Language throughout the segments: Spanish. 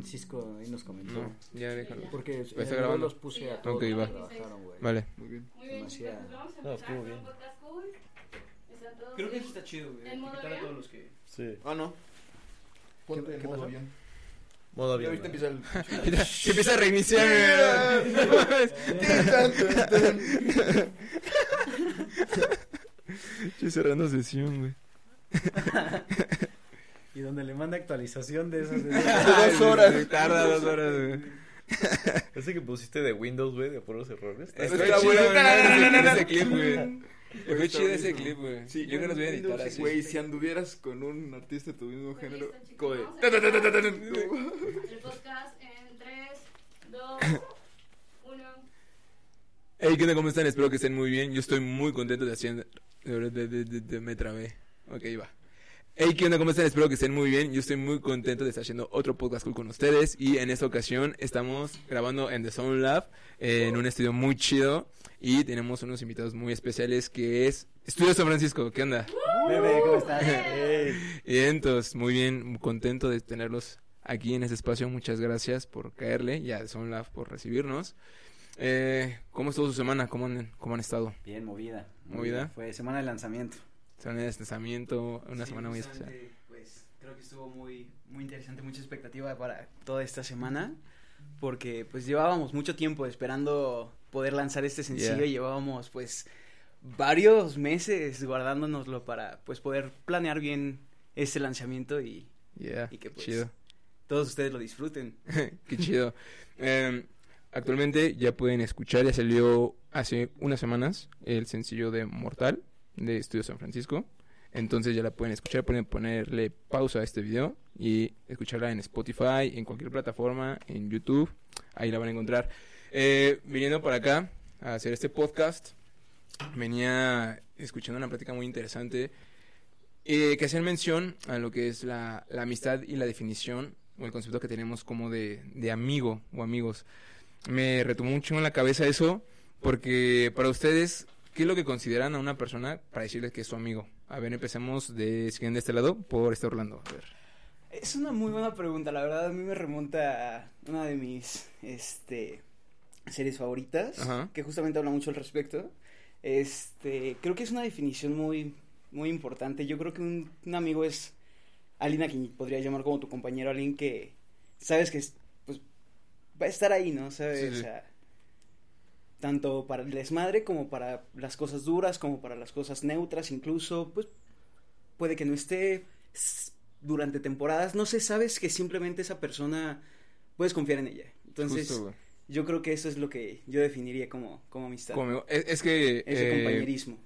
Francisco ahí nos comentó. No, ya déjalo. Porque Pues está eh, grabando. los puse a todos Ok, los que va. trabajaron, güey. Vale. Muy bien. Muy bien, chicos, pues vamos a No, empezar estuvo con bien. cool. Todos Creo que bien. eso está chido, güey. Todos los que. Sí. Ah, no. Ponte en modo pasó? avión. Modo Y avión. ahorita empieza el... Se empieza a reiniciar. Estoy cerrando sesión, güey. Y donde le manda actualización de esas. De... dos horas. Tarda dos horas, güey. Ese que pusiste de Windows, güey, de puros errores. Está- Está Está chido, bueno. güey, ese clip, güey. Fue chido ese clip, güey. Sí, Yo que los voy a editar así. Güey, si anduvieras con un artista de tu mismo género, El podcast en 3, 2, 1. Hey, ¿qué onda? ¿Cómo están? Espero que estén muy bien. Yo estoy muy contento de hacer... de- de- de- de- de- me trabé. Ok, va. Hey, ¿qué onda? ¿Cómo están? Espero que estén muy bien. Yo estoy muy contento de estar haciendo otro podcast cool con ustedes. Y en esta ocasión estamos grabando en The Sound Lab, eh, en un estudio muy chido. Y tenemos unos invitados muy especiales que es Estudio San Francisco. ¿Qué onda? Bebé, ¿cómo estás? Y entonces, muy bien, muy contento de tenerlos aquí en este espacio. Muchas gracias por caerle y a The Sound Lab por recibirnos. Eh, ¿Cómo estuvo su semana? ¿Cómo han, cómo han estado? Bien, movida. ¿Movida? Fue semana de lanzamiento. Semana de lanzamiento, una Sí, semana muy especial. Pues creo que estuvo muy, muy interesante, mucha expectativa para toda esta semana. Porque pues llevábamos mucho tiempo esperando poder lanzar este sencillo. Yeah. y Llevábamos pues varios meses guardándonoslo para pues poder planear bien este lanzamiento y Yeah, Y que, pues, chido. todos ustedes lo disfruten. Qué chido. Eh, actualmente ya pueden escuchar, ya salió hace unas semanas el sencillo de Mortal de Estudio San Francisco. Entonces ya la pueden escuchar, pueden ponerle pausa a este video y escucharla en Spotify, en cualquier plataforma, en YouTube. Ahí la van a encontrar. Eh, viniendo para acá a hacer este podcast, venía escuchando una plática muy interesante eh, que hacían mención a lo que es la, la amistad y la definición o el concepto que tenemos como de, de amigo o amigos. Me retomó mucho en la cabeza eso porque para ustedes, ¿qué es lo que consideran a una persona para decirles que es su amigo? A ver, empecemos de, de este lado por este Orlando. A ver. Es una muy buena pregunta, la verdad a mí me remonta a una de mis este series favoritas, Ajá. que justamente habla mucho al respecto. Este, creo que es una definición muy muy importante. Yo creo que un, un amigo es alguien a quien podrías llamar como tu compañero, alguien que sabes que es, pues va a estar ahí, ¿no? Sabes, Sí, sí. O sea, tanto para el desmadre como para las cosas duras, como para las cosas neutras, incluso, pues puede que no esté durante temporadas, no sé, sabes que simplemente esa persona puedes confiar en ella. Entonces, Justo, yo creo que eso es lo que yo definiría como, como amistad. Como- es, es que... Ese eh, compañerismo.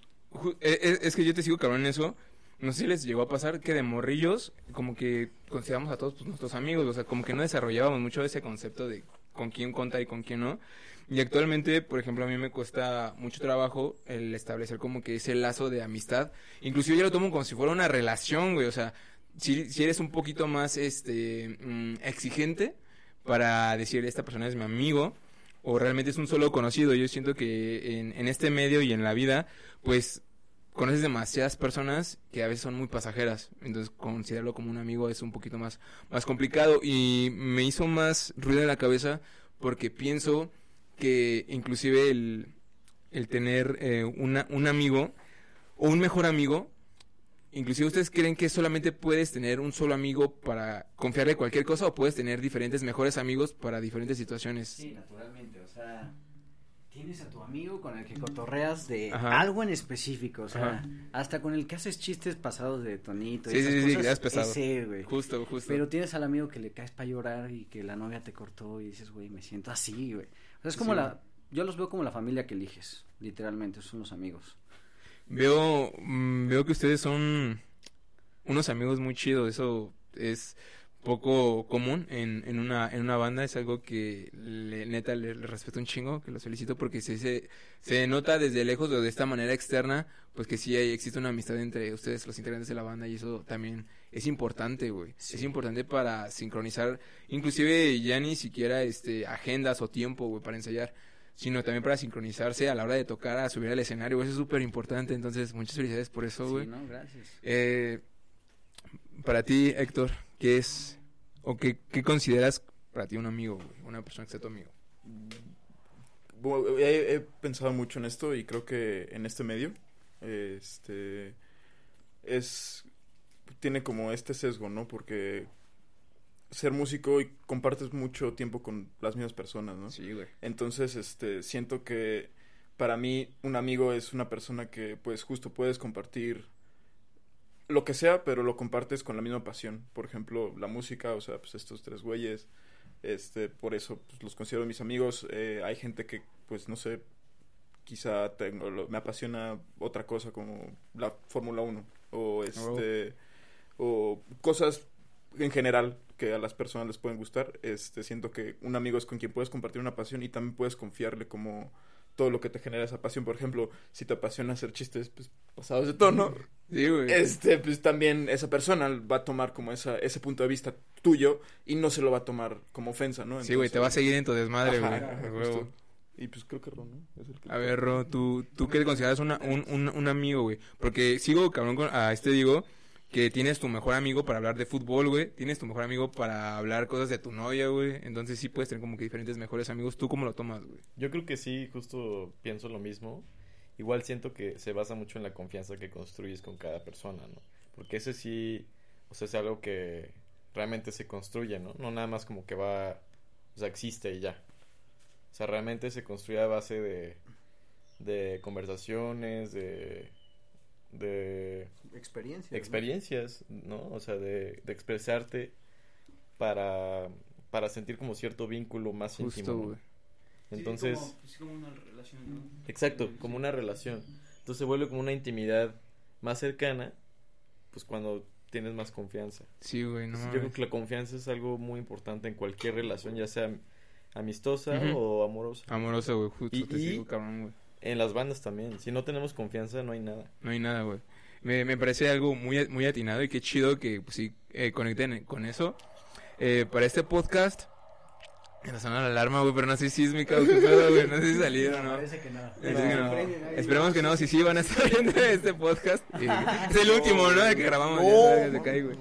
Eh, eh, Es que yo te sigo cabrón en eso. No sé si les llegó a pasar que de morrillos, como que consideramos a todos pues, nuestros amigos, o sea, como que no desarrollábamos mucho ese concepto de con quién contar y con quién no. Y actualmente, por ejemplo, a mí me cuesta mucho trabajo el establecer como que ese lazo de amistad. Inclusive yo lo tomo como si fuera una relación, güey, o sea, si, si eres un poquito más este mm, exigente para decir esta persona es mi amigo o realmente es un solo conocido. Yo siento que en, en este medio y en la vida, pues conoces demasiadas personas que a veces son muy pasajeras. Entonces considerarlo como un amigo es un poquito más, más complicado y me hizo más ruido en la cabeza porque pienso que inclusive el, el tener eh, una, un amigo o un mejor amigo Inclusive ustedes creen que solamente puedes tener un solo amigo para confiarle cualquier cosa o puedes tener diferentes mejores amigos para diferentes situaciones. Sí, naturalmente, o sea, tienes a tu amigo con el que cotorreas de Ajá. algo en específico, o sea, Ajá. hasta con el que haces chistes pasados de tonito y Sí, esas sí, sí, cosas, pesado. ese, güey. Justo, justo. Pero tienes al amigo que le caes para llorar y que la novia te cortó y dices, güey, me siento así, güey. Es como Sí. la, yo los veo como la familia que eliges, literalmente, son los amigos. Veo, mm, veo que ustedes son unos amigos muy chidos, eso es poco común en, en una en una banda, es algo que le, neta le, le respeto un chingo, que los felicito porque se, se, se nota desde lejos o de esta manera externa, pues que sí hay, existe una amistad entre ustedes, los integrantes de la banda, y eso también es importante, güey. Es importante para sincronizar, inclusive ya ni siquiera este agendas o tiempo, güey, para ensayar sino también para sincronizarse a la hora de tocar, a subir al escenario, eso es súper importante, entonces muchas felicidades por eso, güey. Sí, no, gracias. Eh, para ti, Héctor, ¿qué es o qué, qué consideras para ti un amigo, güey? Una persona que sea tu amigo. Bueno, he, he pensado mucho en esto y creo que en este medio, este, es, tiene como este sesgo, ¿no? Porque ser músico y compartes mucho tiempo con las mismas personas, ¿no? Sí, güey. Entonces, este, siento que para mí un amigo es una persona que, pues, justo puedes compartir lo que sea, pero lo compartes con la misma pasión. Por ejemplo, la música, o sea, pues estos tres güeyes, este, por eso pues, los considero mis amigos. Eh, hay gente que, pues, no sé, quizá tengo, lo- me apasiona otra cosa como la Fórmula 1 o este o cosas en general que a las personas les pueden gustar. Este, siento que un amigo es con quien puedes compartir una pasión y también puedes confiarle como todo lo que te genera esa pasión. Por ejemplo, si te apasiona hacer chistes pues, pasados de tono, Sí, güey. este, pues también esa persona va a tomar como esa, ese punto de vista tuyo y no se lo va a tomar como ofensa, ¿no? Sí, güey, te va a seguir en tu desmadre, Ajá, güey. ajá. Y pues creo que Ron, ¿no? Es el que- A ver, Ro, ¿tú, tú qué consideras una, un, un, un amigo, güey? Porque sigo, cabrón, con, a este digo que tienes tu mejor amigo para hablar de fútbol, güey. Tienes tu mejor amigo para hablar cosas de tu novia, güey. Entonces sí puedes tener como que diferentes mejores amigos. ¿Tú cómo lo tomas, güey? Yo creo que sí, justo pienso lo mismo. Igual siento que se basa mucho en la confianza que construyes con cada persona, ¿no? Porque ese sí, o sea, es algo que realmente se construye, ¿no? No nada más como que va, o sea, existe y ya. O sea, realmente se construye a base de, de conversaciones, de, de Experiencia. experiencias, ¿no? O sea, de, de expresarte para, para sentir como cierto vínculo más Justo, íntimo. Entonces, pues, una relación, exacto, como una relación. Entonces se vuelve como una intimidad más cercana, pues cuando tienes más confianza. Sí, güey, no Entonces, yo creo que la confianza es algo muy importante en cualquier relación, ya sea amistosa o amorosa. Amoroso, güey, justo Y- te y- sigo, cabrón, güey. En las bandas también. Si no tenemos confianza, no hay nada. No hay nada, güey. Me, me parece algo muy, muy atinado y qué chido que pues, sí eh, conecten con eso. Eh, para este podcast, me sonó la alarma, güey, pero no sé si es mi causa, güey. No sé si salieron o no. Parece que no. Parece que no. Esperemos que no, si sí van a estar viendo este podcast. Eh, es el último, ¿no? De que grabamos. ya se cae, güey.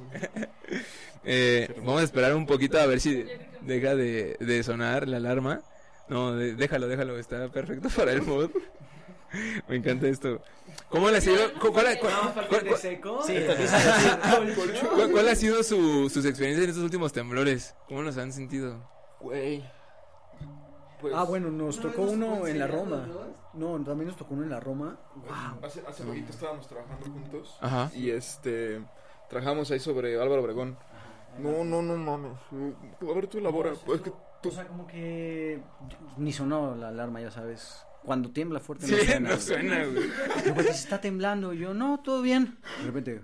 Eh, vamos a esperar un poquito a ver si deja de, de sonar la alarma. No, de- déjalo, déjalo, está perfecto para el mod. Me encanta esto. ¿Cómo le ha sido? cu- ¿Cuál, cuál- cuál- cuál- ha sido su, sus experiencias en estos últimos temblores? ¿Cómo los han sentido? Güey. Pues, Ah, bueno, nos tocó uno en la Roma. No, también nos tocó uno en la Roma. Wow. Hace, hace poquito estábamos trabajando juntos. Ajá. Y este. Trabajamos ahí sobre Álvaro Obregón. No, no, no mames. A ver, tú elabora. Pues que tú. O sea, como que ni sonó la alarma, ya sabes. Cuando tiembla fuerte Sí, no suena. no suena, güey. Está temblando. Y yo, no, todo bien. De repente,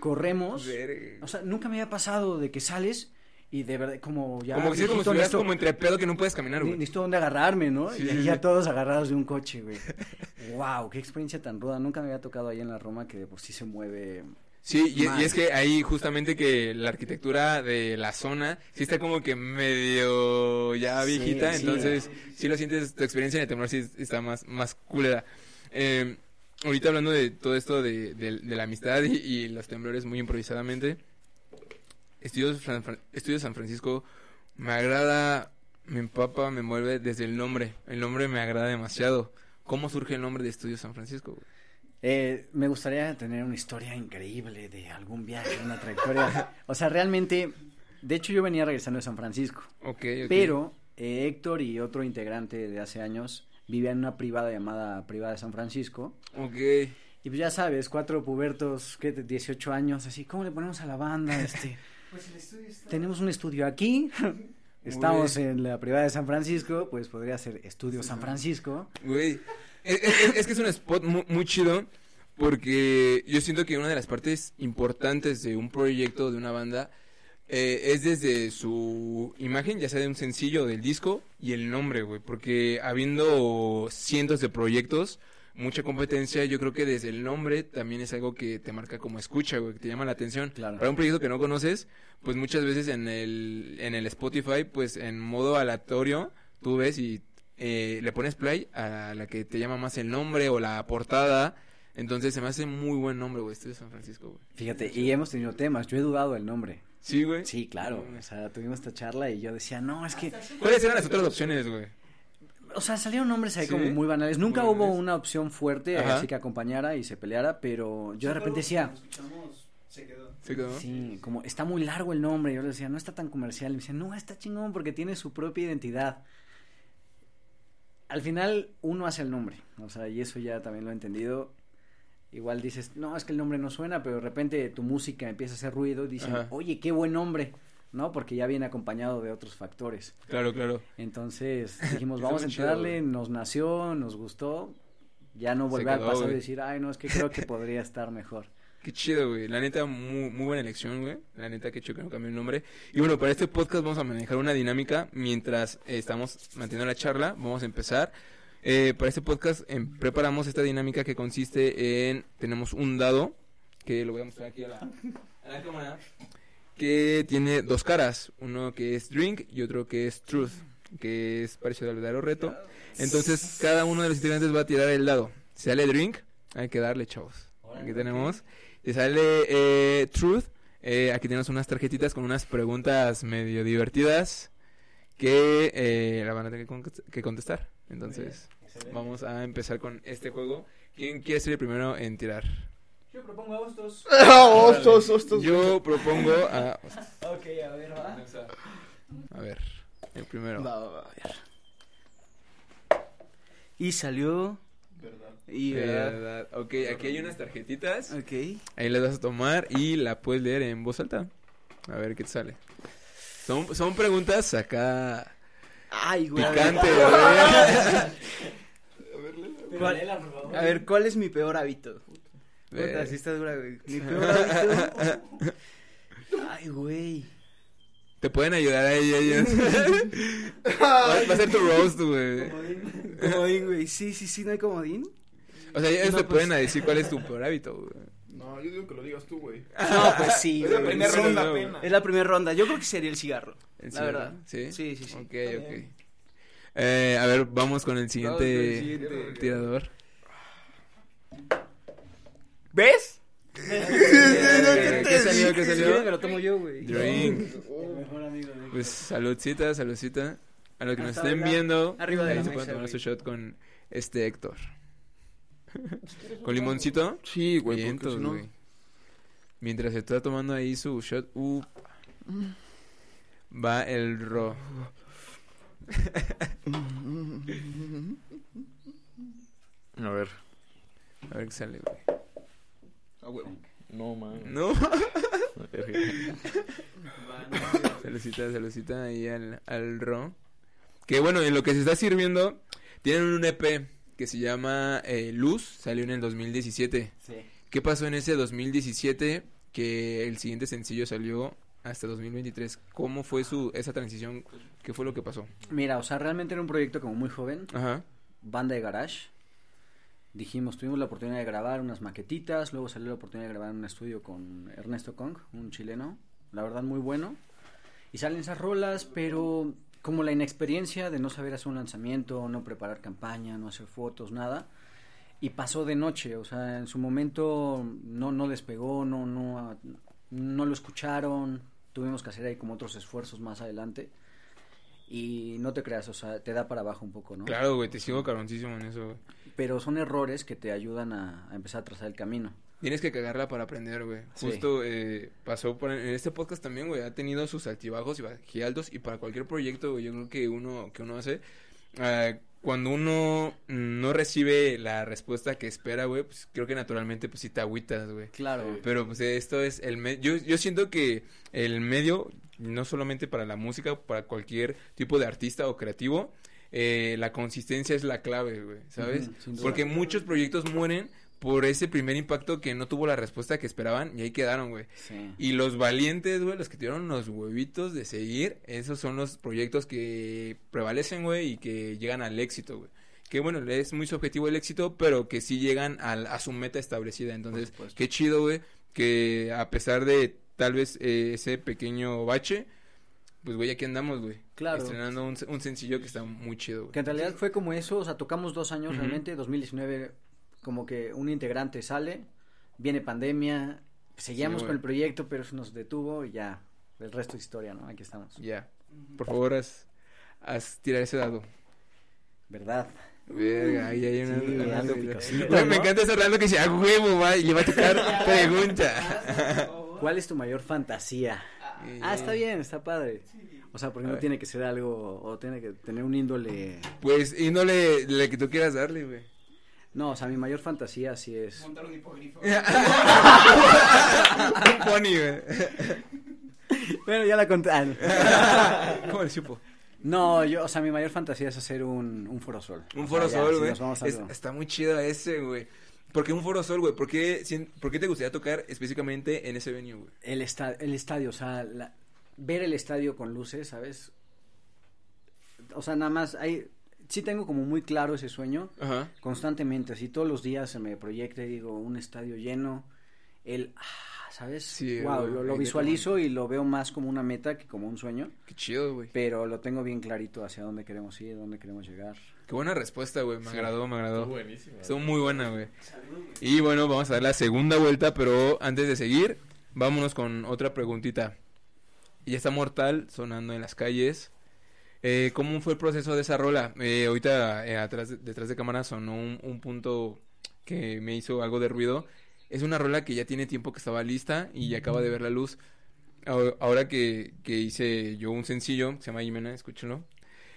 corremos. Verga. O sea, nunca me había pasado de que sales y de verdad, como ya. Como que sí, como si estuvieras como entre pedo que no puedes caminar, ni- güey. Necesito dónde agarrarme, ¿no? Sí, y sí, ya sí. todos agarrados de un coche, güey. wow, qué experiencia tan ruda. Nunca me había tocado ahí en la Roma que de por sí se mueve. Sí, y, es que ahí justamente que la arquitectura de la zona sí está como que medio ya viejita, sí. entonces sí lo sientes, tu experiencia en el temblor sí está más, más culera. Eh, ahorita hablando de todo esto de, de- de la amistad y, y los temblores muy improvisadamente, Estudios Fran- Estudios San Francisco me agrada, me empapa, me mueve desde el nombre, el nombre me agrada demasiado. ¿Cómo surge el nombre de Estudios San Francisco? güey? Eh, me gustaría tener una historia increíble de algún viaje, una trayectoria. O sea, realmente, de hecho yo venía regresando de San Francisco, Ok, ok. pero eh, Héctor y otro integrante de hace años vivían en una privada llamada Privada de San Francisco. Ok. Y pues ya sabes, cuatro pubertos, ¿qué? De 18 años, así, ¿cómo le ponemos a la banda? Este, tenemos un estudio aquí, estamos en la privada de San Francisco, pues podría ser Estudio San Francisco. Güey, es, es- es que es un spot muy, muy chido porque yo siento que una de las partes importantes de un proyecto, de una banda, eh, es desde su imagen, ya sea de un sencillo del disco, y el nombre, güey, porque habiendo cientos de proyectos, mucha competencia, yo creo que desde el nombre también es algo que te marca como escucha, güey, que te llama la atención. Claro. Para un proyecto que no conoces, pues muchas veces en el, en el Spotify, pues en modo aleatorio, tú ves y eh, le pones play a la que te llama más el nombre o la portada. Entonces se me hace muy buen nombre, güey, de San Francisco, güey. Fíjate, y hemos tenido temas, yo he dudado del nombre. Sí, güey. Sí, claro. O sea, tuvimos esta charla y yo decía, no, es que. ¿Cuáles eran las otras opciones, güey? O sea, salieron nombres ahí ¿Sí? como muy banales. Nunca Muy hubo banales. una opción fuerte Ajá. así que acompañara y se peleara, pero yo de repente decía, se quedó. ¿Se quedó? sí, como está muy largo el nombre. Yo le decía, no está tan comercial. Y me decía, no, está chingón porque tiene su propia identidad. Al final, uno hace el nombre. O sea, y eso ya también lo he entendido. Igual dices, no, es que el nombre no suena, pero de repente tu música empieza a hacer ruido y dicen, Ajá. oye, qué buen nombre, ¿no? Porque ya viene acompañado de otros factores. Claro, claro. Entonces dijimos, vamos a chido, entrarle, nos nació, nos gustó. Ya no volver al pasado y decir, ay, no, es que creo que podría estar mejor. Qué chido, güey. La neta, muy, muy buena elección, güey. La neta, que chido que no cambió el nombre. Y bueno, para este podcast vamos a manejar una dinámica mientras eh, estamos manteniendo la charla. Vamos a empezar. Eh, para este podcast em, preparamos esta dinámica que consiste en... Tenemos un dado, que lo voy a mostrar aquí a la, a la cámara, que tiene dos caras. Uno que es drink y otro que es truth, que es parecido al verdadero reto. Entonces, cada uno de los integrantes va a tirar el dado. Si sale drink, hay que darle, chavos. Aquí tenemos. Si sale eh, Truth, eh, aquí tenemos unas tarjetitas con unas preguntas medio divertidas que eh, la van a tener que con- que contestar. Entonces, vamos a empezar con este juego. ¿Quién quiere ser el primero en tirar? Yo propongo a Hostos. Hostos, hostos. Yo propongo a... Ok, a ver, va. A ver, el primero. Va, va, va, a ver. Y salió. Y verdad. Verdad. Ok, aquí hay unas tarjetitas. Ok. Ahí las vas a tomar y la puedes leer en voz alta. A ver qué te sale. Son, son preguntas acá Ay, güey. a ver. picantes, güey. ¿Cuál- A ver, ¿cuál es mi peor hábito? Puta, sí está dura, güey. Mi peor hábito. Ay, güey. Te pueden ayudar ahí ellos. va, va a ser tu roast, güey. Comodín, güey. Sí, sí, sí, no hay comodín. O sea, ellos No, te pues- pueden decir cuál es tu peor hábito, güey. No, yo digo que lo digas tú, güey. No, pues sí, Es la primera Sí. ronda no, apenas. Es la primera ronda. Yo creo que sería el cigarro. ¿En La serio? verdad. ¿Sí? Sí, sí, sí. Ok, Está ok. Eh, a ver, vamos con el siguiente, con el siguiente. tirador. ¿Ves? ¿Qué, qué salió? ¿Qué salió? me lo tomo yo, güey. Drink. El mejor amigo de Pues saludcita, saludcita. A los que nos Hasta estén ahora. viendo, Arriba de ahí la se pueden mesa, tomar su shot con este Héctor. ¿Con limoncito? Sí, güey, Vientos, si no... güey. Mientras se está tomando ahí su shot, uh, va el ro. A ver. A ver qué sale, güey. Ah, güey. No, man. No. Saludcita, saludcita ahí al, al ro. Que bueno, en lo que se está sirviendo, tienen un EP que se llama eh, Luz, salió en el 2017. Sí. ¿Qué pasó en ese 2017 que el siguiente sencillo salió hasta 2023? ¿Cómo fue su esa transición? ¿Qué fue lo que pasó? Mira, o sea, realmente era un proyecto como muy joven, Ajá. banda de garage. Dijimos, tuvimos la oportunidad de grabar unas maquetitas, luego salió la oportunidad de grabar en un estudio con Ernesto Kong, un chileno, la verdad muy bueno. Y salen esas rolas, pero como la inexperiencia de no saber hacer un lanzamiento, no preparar campaña, no hacer fotos, nada. Y pasó de noche, o sea, en su momento no, no despegó, no, no, no lo escucharon, tuvimos que hacer ahí como otros esfuerzos más adelante. Y no te creas, o sea, te da para abajo un poco, ¿no? Claro, güey, te sigo cabroncísimo en eso, güey. Pero son errores que te ayudan a, a empezar a trazar el camino. Tienes que cagarla para aprender, güey. Sí. Justo eh, pasó por en este podcast también, güey. Ha tenido sus altibajos y bajaltos y para cualquier proyecto, güey, yo creo que uno que uno hace ah, cuando uno no recibe la respuesta que espera, güey, pues creo que naturalmente pues sí te agüitas, güey. Claro. Pero pues esto es el medio. Yo, yo siento que el medio, no solamente para la música, para cualquier tipo de artista o creativo, eh, la consistencia es la clave, güey, ¿sabes? Porque muchos proyectos mueren por ese primer impacto que no tuvo la respuesta que esperaban y ahí quedaron, güey. Sí. Y los valientes, güey, los que tuvieron los huevitos de seguir, esos son los proyectos que prevalecen, güey, y que llegan al éxito, güey. Que bueno, es muy subjetivo el éxito, pero que sí llegan al- a, su meta establecida. Entonces, qué chido, güey, que a pesar de tal vez eh, ese pequeño bache, pues, güey, aquí andamos, güey. Claro. Estrenando un, un sencillo que está muy chido, güey. Que en realidad fue como eso, o sea, tocamos dos años Ujú. realmente, 2019 como que un integrante sale, viene pandemia, seguíamos Sí, con el proyecto, pero eso nos detuvo y ya el resto es historia, ¿no? Aquí estamos. Ya. Por favor, haz, haz tirar ese dado. ¿Verdad? Verga, ahí hay una. Sí, güey, una- algo una- picosito, Güey, Me encanta ese Orlando que dice, a huevo, va, y le va a tocar pregunta. ¿Cuál es tu mayor fantasía? Ah, está bien, está padre. O sea, porque A no ver. tiene que ser algo, o tiene que tener un índole... Pues, y no le, le que tú quieras darle, güey. No, o sea, mi mayor fantasía sí es... Montar un hipogrifo. Un pony, güey. Bueno, ya la conté. Ah, no. ¿Cómo le supo? No, yo, o sea, mi mayor fantasía es hacer un, un foro sol. Un O sea, foro ya, sol, si güey. nos vamos a Es- está muy chido ese, güey. ¿Por qué un foro sol, güey? ¿Por qué, ¿Por qué te gustaría tocar específicamente en ese venue, güey? El, esta- el estadio, o sea, la- ver el estadio con luces, ¿sabes? O sea, nada más, hay, sí tengo como muy claro ese sueño, Ajá. constantemente, así todos los días se me proyecta y digo, un estadio lleno, el, ah, ¿sabes? Sí, wow, güey, lo, visualizo y lo veo más como una meta que como un sueño, Qué chido, güey. pero lo tengo bien clarito hacia dónde queremos ir, dónde queremos llegar. Qué buena respuesta, güey. Me agradó, me agradó. Estuvo buenísimo. Estuvo muy buena, güey. Y bueno, vamos a dar la segunda vuelta, pero antes de seguir, vámonos con otra preguntita. Ya está Mortal sonando en las calles. Eh, ¿Cómo fue el proceso de esa rola? Eh, ahorita eh, atrás, de- detrás de cámara sonó un, un punto que me hizo algo de ruido. Es una rola que ya tiene tiempo que estaba lista y ya acaba de ver la luz. Ahora- que, que hice yo un sencillo, se llama Jimena, escúchenlo.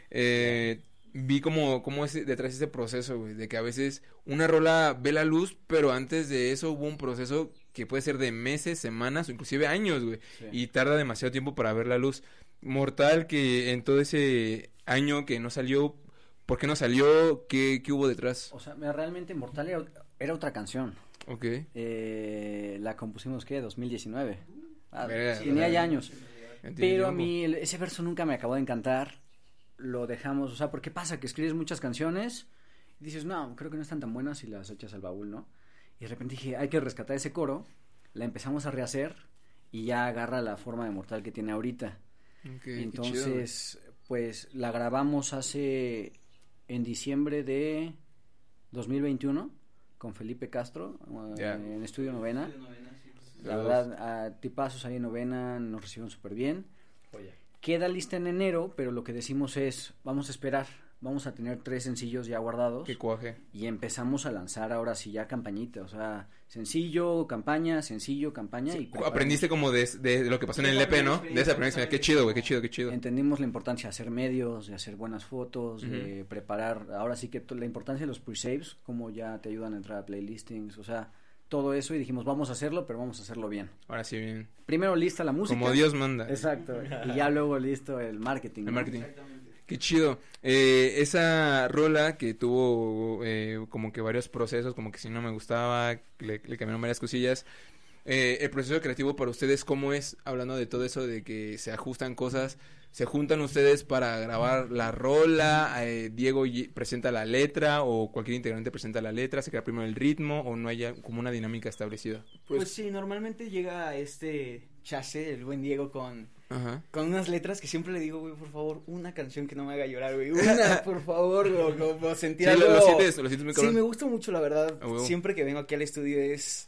Eh, vi como, como es detrás de ese proceso, güey, de que a veces una rola ve la luz, pero antes de eso hubo un proceso que puede ser de meses, semanas o inclusive años, güey, Sí. y tarda demasiado tiempo para ver la luz. Mortal que en todo ese año que no salió, ¿por qué no salió? ¿Qué, qué hubo detrás? O sea, realmente Mortal era, era otra canción. Ok. Eh, la compusimos, ¿qué? 2019. Ah, tenía ya años. Pero a mí el- ese verso nunca me acabó de encantar. Lo dejamos, o sea, porque pasa que escribes muchas canciones y dices, no, creo que no están tan buenas y las echas al baúl, ¿no? Y de repente dije, hay que rescatar ese coro. La empezamos a rehacer y ya agarra la forma de mortal que tiene ahorita. Ok, qué chido, güey. Entonces, pues la grabamos hace en diciembre de 2021 con Felipe Castro eh, en Estudio Novena. La verdad, a tipazos ahí en Novena nos recibieron súper bien. Oye. Queda lista en enero, pero lo que decimos es, vamos a esperar, vamos a tener tres sencillos ya guardados Qué cuaje. y empezamos a lanzar ahora sí ya campañita, o sea, sencillo, campaña, sencillo, campaña y preparamos. Aprendiste como de, de lo que pasó en el EP, ¿no? De esa experiencia. Qué chido, güey, qué chido, qué chido. Entendimos la importancia de hacer medios, de hacer buenas fotos, de preparar, ahora sí que la importancia de los pre-saves, como ya te ayudan a entrar a playlistings, o sea, todo eso y dijimos, vamos a hacerlo, pero vamos a hacerlo bien. Ahora sí, bien. Primero lista la música. Como Dios manda. Exacto. y ya luego listo el marketing. El ¿no? marketing. Qué chido. Eh, esa rola que tuvo eh, como que varios procesos, como que si no me gustaba, le, cambiaron varias cosillas. Eh, el proceso creativo para ustedes, ¿cómo es? Hablando de todo eso, de que se ajustan cosas, ¿se juntan ustedes para grabar la rola? Eh, ¿Diego presenta la letra o cualquier integrante presenta la letra? ¿Se crea primero el ritmo o no haya como una dinámica establecida? Pues, sí, normalmente llega este chase, el buen Diego, con, Ajá. con unas letras que siempre le digo, güey, por favor, una canción que no me haga llorar, güey. Una, por favor, güey, como sentir Sí, lo, algo. lo sientes, lo sientes muy Sí, me gusta mucho, la verdad. Siempre que vengo aquí al estudio es,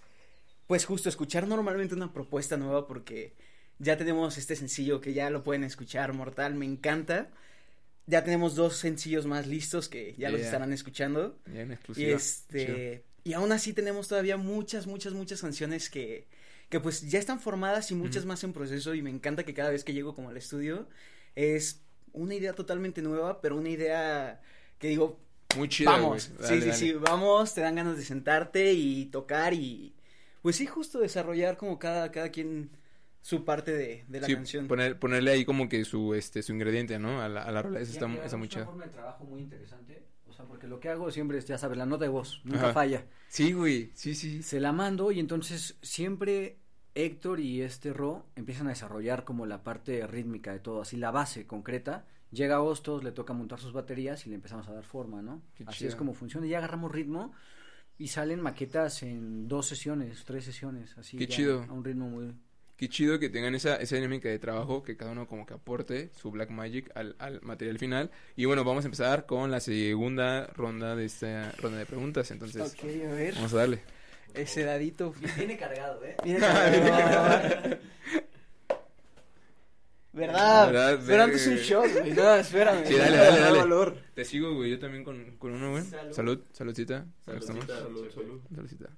pues justo, escuchar normalmente una propuesta nueva porque ya tenemos este sencillo que ya lo pueden escuchar, Mortal, me encanta. Ya tenemos dos sencillos más listos que ya los Yeah. estarán escuchando. Ya en Y. Chido. este, y aún así tenemos todavía muchas, muchas, muchas canciones que, que pues ya están formadas y muchas Ujú. más en proceso y me encanta que cada vez que llego como al estudio es una idea totalmente nueva, pero una idea que digo, Muy chido. vamos, güey. sí, Dale, sí, dale. sí, vamos, te dan ganas de sentarte y tocar y pues sí, justo desarrollar como cada, cada quien su parte de, de la Sí, canción. poner- ponerle ahí como que su este su ingrediente, ¿no? A la, a la rola, eso Ya está, está muy una chido. forma de trabajo muy interesante. O sea, porque lo que hago siempre es, ya sabes, la nota de voz, nunca Ajá. falla. Sí, güey, sí, sí. Se la mando y entonces siempre Héctor y este Ro empiezan a desarrollar como la parte rítmica de todo, así la base concreta. Llega Hostos, le toca montar sus baterías y le empezamos a dar forma, ¿no? Qué así chido. es como funciona. Y ya agarramos ritmo y salen maquetas en dos sesiones, tres sesiones, así. Qué ya chido. A un ritmo muy... Qué chido que tengan esa, esa dinámica de trabajo, que cada uno como que aporte su Black Magic al, al material final. Y bueno, vamos a empezar con la segunda ronda de esta ronda de preguntas. Entonces, Ok, a ver, vamos a darle. Ese dadito. Viene cargado, ¿eh? Viene cargado. ¿Verdad? ¿Verdad? Pero antes un shot, güey. No, espérame. Sí, dale, dale, dale. valor. Te sigo, güey, yo también con, con uno, güey. Salud. Salud, saludcita. Saludcita. Salud, salud. Saludcita.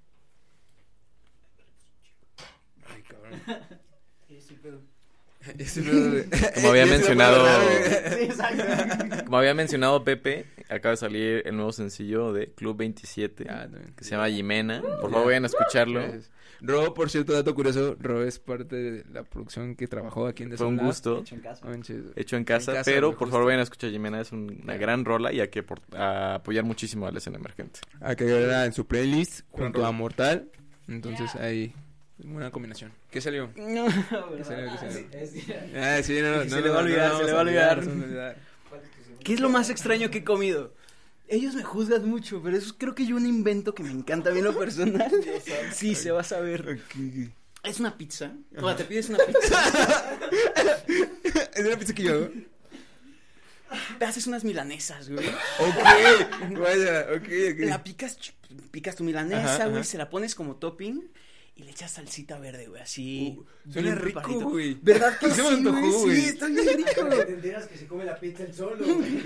Ay, cabrón. Ese pedo de- Como había mencionado-. Sí, exacto. Como había mencionado Pepe, acaba de salir el nuevo sencillo de Club 27, Ah, también. que se llama Jimena. Por Ya. favor, vayan a escucharlo. Gracias. Ro, por cierto, dato curioso, Ro es parte de la producción que trabajó aquí en Fue un gusto. Hecho en casa. No. Hecho en casa, En casa, pero por justo. favor vayan a escuchar Jimena, es un- una Ya. gran rola y hay que por- a apoyar muchísimo a la escena emergente. A que agregarla en su playlist junto a Mortal. Entonces Ya. ahí, buena combinación. ¿Qué salió? No, ¿Qué salió? ¿Qué salió? Es- Ah, sí, no, no, Se no, le va a no, olvidar, no, se le va a olvidar. no vamos a olvidar. ¿Qué es lo más extraño que he comido? Ellos me juzgan mucho, pero eso creo que yo un invento que me encanta a mí en lo personal. Sí, se va a saber. Es una pizza. Cuando te pides una pizza, Es una pizza que yo hago. te haces unas milanesas, güey. Ok, vaya, ok, ok. La picas, picas tu milanesa, Ajá, güey, ajá. se la pones como topping y le echas salsita verde, güey, así. Uh, suena rico, güey. ¿Verdad que Se me sí, antojó, güey? Sí, está bien. Te enteras que se come la pizza el solo, güey.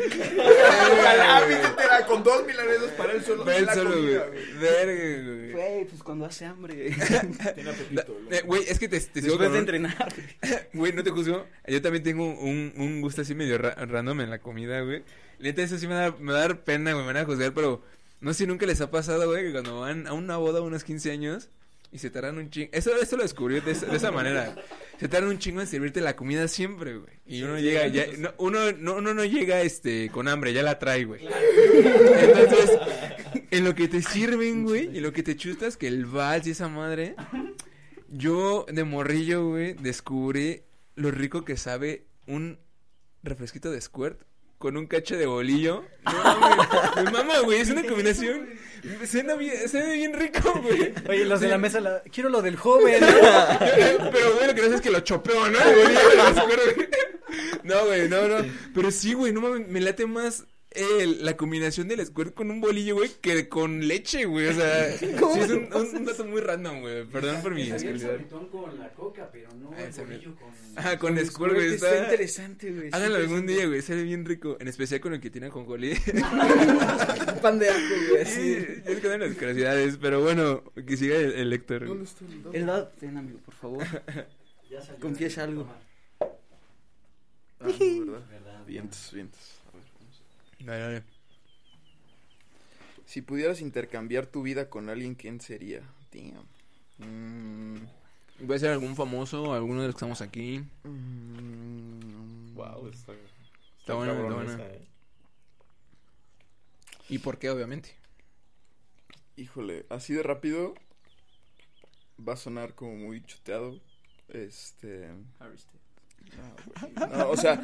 Ojalá, entera con dos milanesas para él solo. Ve el la solo, comida, güey. Verga, güey. Güey, pues cuando hace hambre. Tiene apetito. Da- eh, Güey, es que te, te sigo Después de entrenar. Güey, no te juzgo. Yo también tengo un, un gusto así medio ra- random en la comida, güey. Neta, eso sí me da, me va a dar pena, güey. Me van a juzgar, pero no sé si nunca les ha pasado, güey, que cuando van a una boda a unos 15 años y se tardan un chingo. Eso, eso lo descubrí de, esa- de esa manera. Se tardan un chingo en servirte la comida siempre, güey. Y uno llega, ya, no, uno, no, uno no llega este con hambre, ya la trae, güey. Entonces, en lo que te sirven, güey, y lo que te chustas, que el vals y esa madre. Yo de morrillo, güey, descubrí lo rico que sabe un refresquito de squirt con un cacho de bolillo. No, mames, me mama, güey, es una combinación. Suena bien, suena bien rico, güey. Oye, los de la mesa, la- quiero lo del joven. Pero güey, lo que no sé es que lo chopeo, ¿no? El bolillo güey. No, güey, no, no. Pero sí, güey, no mames, me late más la combinación del squirt con un bolillo, güey, que con leche, güey. O sea, sí es un, un, un dato muy random, güey. Perdón por mi Había el con la coca, pero no Ah, el bolillo con... Ajá, con squirt, güey. Está Está... interesante, güey. Háganlo sí, algún día, güey. Sale bien rico. En especial con el que tiene con Jolí. Un pan de ajo, güey, Sí, les quedan las curiosidades. Pero bueno, que siga el, el Héctor. ¿Dónde está el dado? El dado, ten, amigo, por favor. Ya salió. Confiesa algo. Ah, no, ¿verdad? ¿Verdad? Vientos, vientos. A ver, vamos a ver. Dale, dale. Si pudieras intercambiar tu vida con alguien, ¿quién sería? Damn. Mm, Voy a ser algún famoso, alguno de los que estamos aquí. mm, Wow, está, Está buena, está buena. esa, ¿eh? ¿Y por qué, obviamente? Híjole, así de rápido va a sonar como muy choteado. Este. Güey, no, o sea,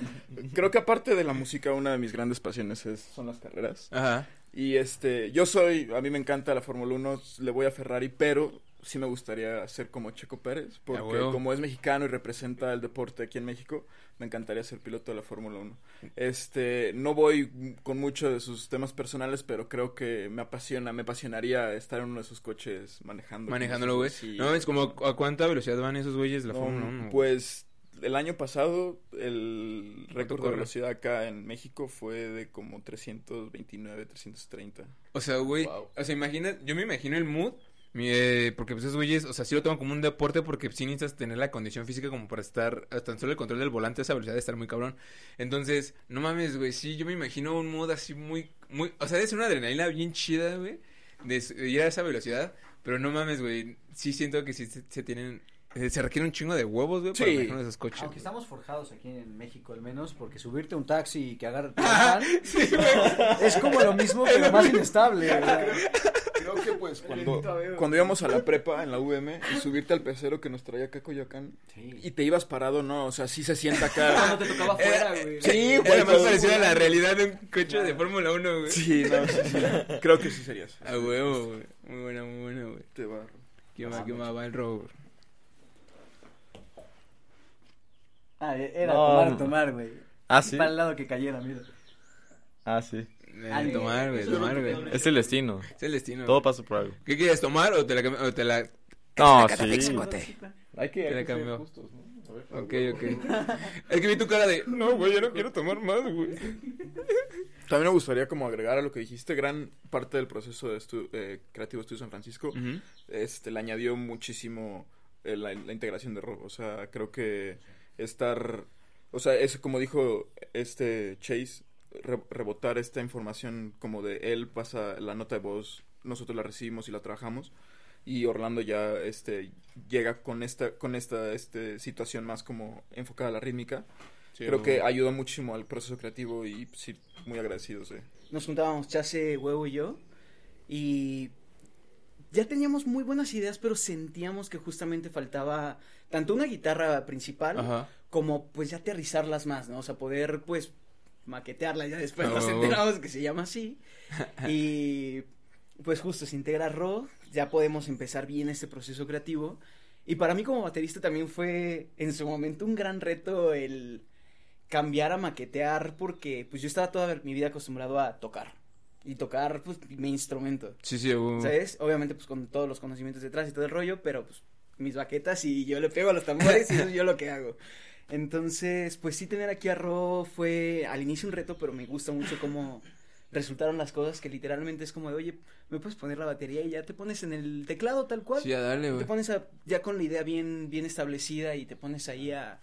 creo que aparte de la música, una de mis grandes pasiones es, son las carreras. Ajá. Y este, yo soy, a mí me encanta la Fórmula 1, le voy a Ferrari, pero sí me gustaría ser como Checo Pérez, porque como es mexicano y representa el deporte aquí en México, me encantaría ser piloto de la Fórmula 1. Este, no voy con mucho de sus temas personales, pero creo que me apasiona, me apasionaría estar en uno de sus coches manejando. Manejándolo, güey. Sí. No, es como a cuánta velocidad van esos güeyes de la No, Fórmula 1. Pues el año pasado el récord de velocidad acá en México fue de como 329, 330. O sea, güey, Wow. o sea, imagina, yo me imagino el mood, eh, porque pues esos güeyes, o sea, sí lo toman como un deporte porque sí necesitas tener la condición física como para estar, tan solo el control del volante esa velocidad de estar muy cabrón. Entonces, no mames, güey, sí, yo me imagino un mood así muy, muy, o sea, es una adrenalina bien chida, güey, de, ir a esa velocidad, pero no mames, güey, sí siento que sí se, se tienen, eh, se requiere un chingo de huevos, güey, para Sí. manejar esos coches. Aunque güey. estamos forjados aquí en México al menos, porque subirte a un taxi y que agarre tu afán, es como lo mismo, pero más inestable. ¿verdad? Creo que pues cuando, cuando íbamos a la prepa en la UM y subirte al pecero que nos traía acá Coyoacán y te ibas parado, no, o sea, sí se sienta acá. te tocaba afuera, güey. Sí, güey. Era más parecido a la realidad de un coche de Fórmula 1, güey. Sí, no, sí, sí. Creo que sí serías. A huevo, güey. Muy buena, muy buena, güey. Te va. ¿Quién más, quién más va el robo? Ah, era No, tomar, tomar, güey. Ah, sí. Para el lado que cayera, mira. Ah, sí. Eh, tomar, güey, tomar, güey. Es el destino. Es el destino. Todo pasa por algo. ¿Qué quieres tomar o te la o te la No, Sácate, sí. Hay que, Te la hay que ser cambió. justos, ¿no? ver. Ok, ok. es que vi tu cara de, no, güey, yo no quiero tomar más, güey. También me gustaría como agregar a lo que dijiste, gran parte del proceso de estu eh, creativo Estudio San Francisco, este, le añadió muchísimo eh, la, la integración de rock. O sea, creo que estar, o sea, es como dijo este Chase, re- rebotar esta información como de él pasa la nota de voz, nosotros la recibimos y la trabajamos. Y Orlando ya este llega con esta con esta este situación más como enfocada a la rítmica. Sí, Creo que ayudó muchísimo al proceso creativo y sí, muy agradecidos. eh. Nos juntábamos Chase, Huevo y yo. Y ya teníamos muy buenas ideas, pero sentíamos que justamente faltaba tanto una guitarra principal Ajá. como pues ya aterrizarlas más, ¿no? O sea, poder pues maquetearla ya después Ah, nos enteramos que se llama así. y pues justo se integra Ro, ya podemos empezar bien este proceso creativo. Y para mí como baterista también fue en su momento un gran reto el cambiar a maquetear porque pues yo estaba toda mi vida acostumbrado a tocar y tocar pues mi instrumento, Sí, sí, güey. ¿sabes? Obviamente pues con todos los conocimientos detrás y todo el rollo, pero pues mis baquetas y yo le pego a los tambores y eso es yo lo que hago. Entonces, pues sí tener aquí a Ro fue al inicio un reto, pero me gusta mucho cómo resultaron las cosas que literalmente es como de, oye, me puedes poner la batería y ya te pones en el teclado tal cual. Sí, ya dale, te güey. pones a- ya con la idea bien bien establecida y te pones ahí a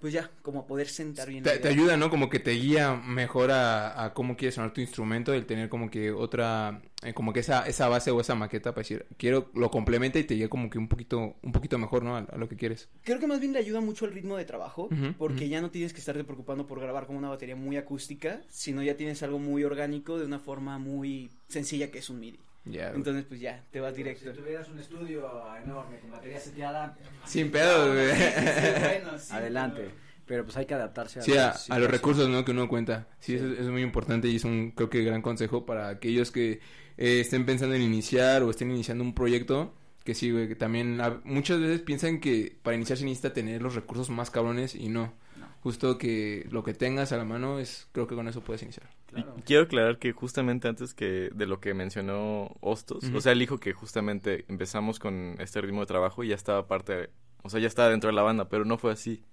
pues ya como a poder sentar bien la Te, ayuda, ¿no? Como que te guía mejor a, a cómo quieres sonar tu instrumento, el tener como que otra, eh, como que esa, esa base o esa maqueta para decir, quiero, lo complementa y te guía como que un poquito, un poquito mejor, ¿no? A, a lo que quieres. Creo que más bien le ayuda mucho al ritmo de trabajo, porque ya no tienes que estarte preocupando por grabar con una batería muy acústica, sino ya tienes algo muy orgánico de una forma muy sencilla que es un MIDI. Entonces, pues ya, te vas directo. Si tuvieras un estudio enorme con batería seteada, Sin pedo, güey. bueno, sí, adelante. pero- Pero pues hay que adaptarse a, Sí, a, a los recursos, ¿no? Que uno cuenta. Sí, Eso, eso es muy importante y es un, creo que, gran consejo para aquellos que eh, estén pensando en iniciar o estén iniciando un proyecto. Que sí, güey, que también a- muchas veces piensan que para iniciar se necesita tener los recursos más cabrones y no. Justo que lo que tengas a la mano es, creo que con eso puedes iniciar. Claro. Y quiero aclarar que justamente antes que de lo que mencionó Hostos, Ujú. o sea, él dijo que justamente empezamos con este ritmo de trabajo y ya estaba parte, o sea, ya estaba dentro de la banda, pero no fue así,